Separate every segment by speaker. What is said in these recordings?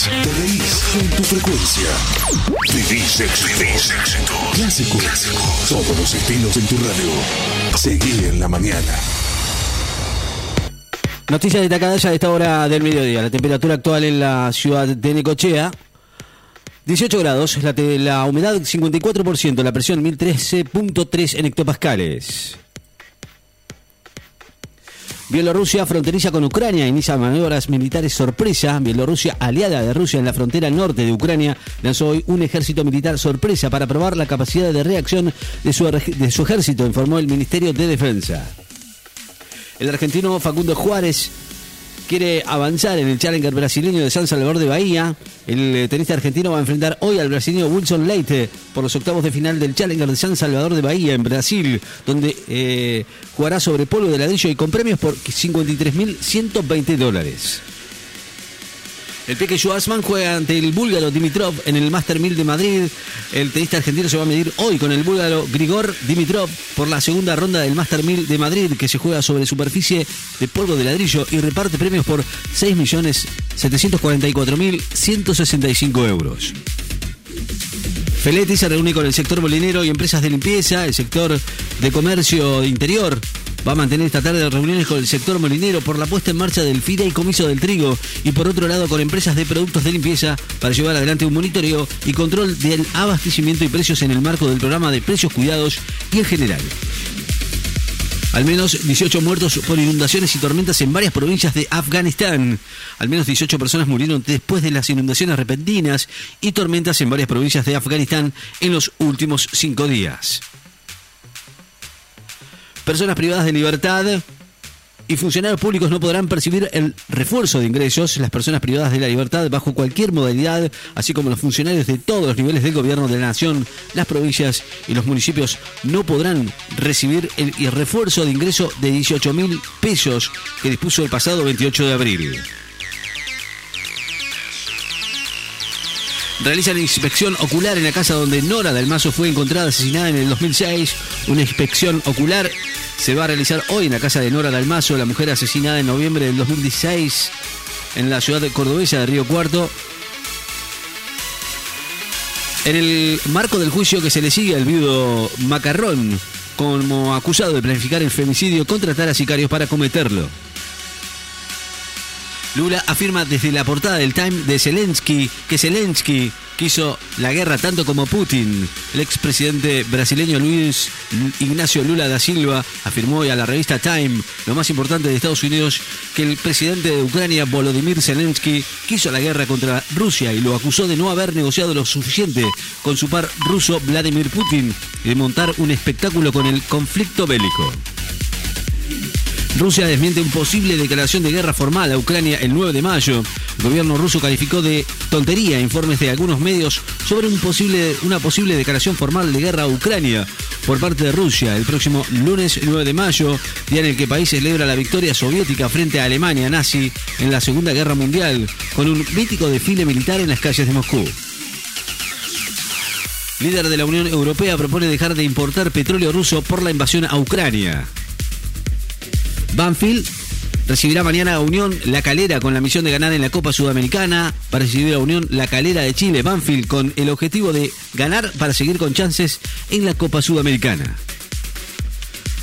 Speaker 1: escuchás, te reís en tu frecuencia. Vivís éxito. Clásico. Todos los estilos en tu radio. Seguí en la mañana.
Speaker 2: Noticias destacadas ya a esta hora del mediodía. La temperatura actual en la ciudad de Necochea. 18 grados, la humedad 54%, la presión 1013.3 en hectopascales. Bielorrusia fronteriza con Ucrania, inicia maniobras militares sorpresa. Bielorrusia, aliada de Rusia en la frontera norte de Ucrania, lanzó hoy un ejército militar sorpresa para probar la capacidad de reacción de su, de su ejército, informó el Ministerio de Defensa. El argentino Facundo Juárez quiere avanzar en el Challenger brasileño de San Salvador de Bahía. El eh, tenista argentino va a enfrentar hoy al brasileño Wilson Leite por los octavos de final del Challenger de San Salvador de Bahía en Brasil, donde eh, jugará sobre polvo de ladrillo y con premios por 53.120 dólares. El Peque Schwarzman juega ante el búlgaro Dimitrov en el Master 1000 de Madrid. El tenista argentino se va a medir hoy con el búlgaro Grigor Dimitrov por la segunda ronda del Master 1000 de Madrid, que se juega sobre superficie de polvo de ladrillo y reparte premios por 6.744.165 euros. Feletti se reúne con el sector molinero y empresas de limpieza, el sector de comercio de interior. Va a mantener esta tarde reuniones con el sector molinero por la puesta en marcha del fideicomiso del trigo y por otro lado con empresas de productos de limpieza para llevar adelante un monitoreo y control del abastecimiento y precios en el marco del programa de precios cuidados y en general. Al menos 18 muertos por inundaciones y tormentas en varias provincias de Afganistán. Al menos 18 personas murieron después de las inundaciones repentinas y tormentas en varias provincias de Afganistán en los últimos cinco días. Personas privadas de libertad y funcionarios públicos no podrán percibir el refuerzo de ingresos. Las personas privadas de la libertad bajo cualquier modalidad, así como los funcionarios de todos los niveles del gobierno de la nación, las provincias y los municipios no podrán recibir el, refuerzo de ingreso de 18 mil pesos que dispuso el pasado 28 de abril. Realizan inspección ocular en la casa donde Nora Dalmazo fue encontrada asesinada en el 2006. Una inspección ocular se va a realizar hoy en la casa de Nora Dalmazo, la mujer asesinada en noviembre del 2016 en la ciudad de cordobesa de Río Cuarto. En el marco del juicio que se le sigue al viudo Macarrón como acusado de planificar el femicidio, contratar a sicarios para cometerlo. Lula afirma desde la portada del Time de Zelensky que Zelensky quiso la guerra tanto como Putin. El expresidente brasileño Luis Ignacio Lula da Silva afirmó hoy a la revista Time, lo más importante de Estados Unidos, que el presidente de Ucrania, Volodymyr Zelensky, quiso la guerra contra Rusia y lo acusó de no haber negociado lo suficiente con su par ruso Vladimir Putin y de montar un espectáculo con el conflicto bélico. Rusia desmiente una posible declaración de guerra formal a Ucrania el 9 de mayo. El gobierno ruso calificó de tontería informes de algunos medios sobre un posible, una posible declaración formal de guerra a Ucrania por parte de Rusia el próximo lunes 9 de mayo, día en el que el país celebra la victoria soviética frente a Alemania nazi en la Segunda Guerra Mundial, con un mítico desfile militar en las calles de Moscú. Líder de la Unión Europea propone dejar de importar petróleo ruso por la invasión a Ucrania. Banfield recibirá mañana a Unión La Calera con la misión de ganar en la Copa Sudamericana. Para recibir a Unión La Calera de Chile, Banfield con el objetivo de ganar para seguir con chances en la Copa Sudamericana.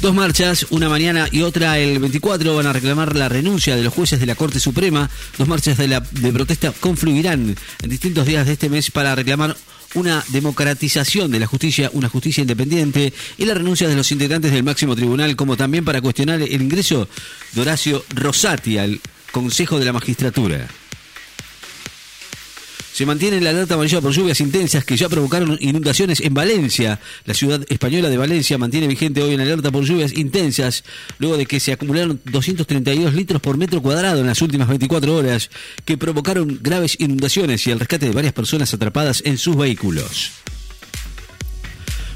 Speaker 2: Dos marchas, una mañana y otra el 24, van a reclamar la renuncia de los jueces de la Corte Suprema. Dos marchas de, protesta confluirán en distintos días de este mes para reclamar una democratización de la justicia, una justicia independiente y la renuncia de los integrantes del máximo tribunal, como también para cuestionar el ingreso de Horacio Rosati al Consejo de la Magistratura. Se mantiene la alerta amarilla por lluvias intensas que ya provocaron inundaciones en Valencia. La ciudad española de Valencia mantiene vigente hoy en alerta por lluvias intensas, luego de que se acumularon 232 litros por metro cuadrado en las últimas 24 horas, que provocaron graves inundaciones y el rescate de varias personas atrapadas en sus vehículos.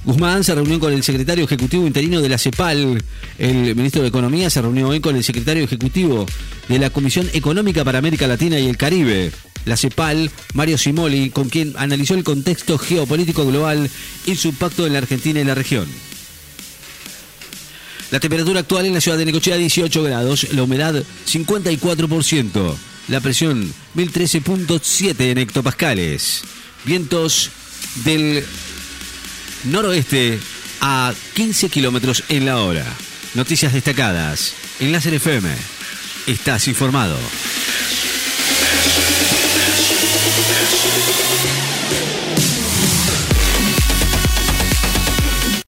Speaker 2: Guzmán se reunió con el secretario ejecutivo interino de la CEPAL. El ministro de Economía se reunió hoy con el secretario ejecutivo de la Comisión Económica para América Latina y el Caribe, la CEPAL, Mario Simoli, con quien analizó el contexto geopolítico global y su impacto en la Argentina y la región. La temperatura actual en la ciudad de Necochea 18 grados, la humedad 54%, la presión 1013.7 en hectopascales, vientos del noroeste a 15 kilómetros en la hora. Noticias destacadas. Enlace FM. Estás informado. Thank you.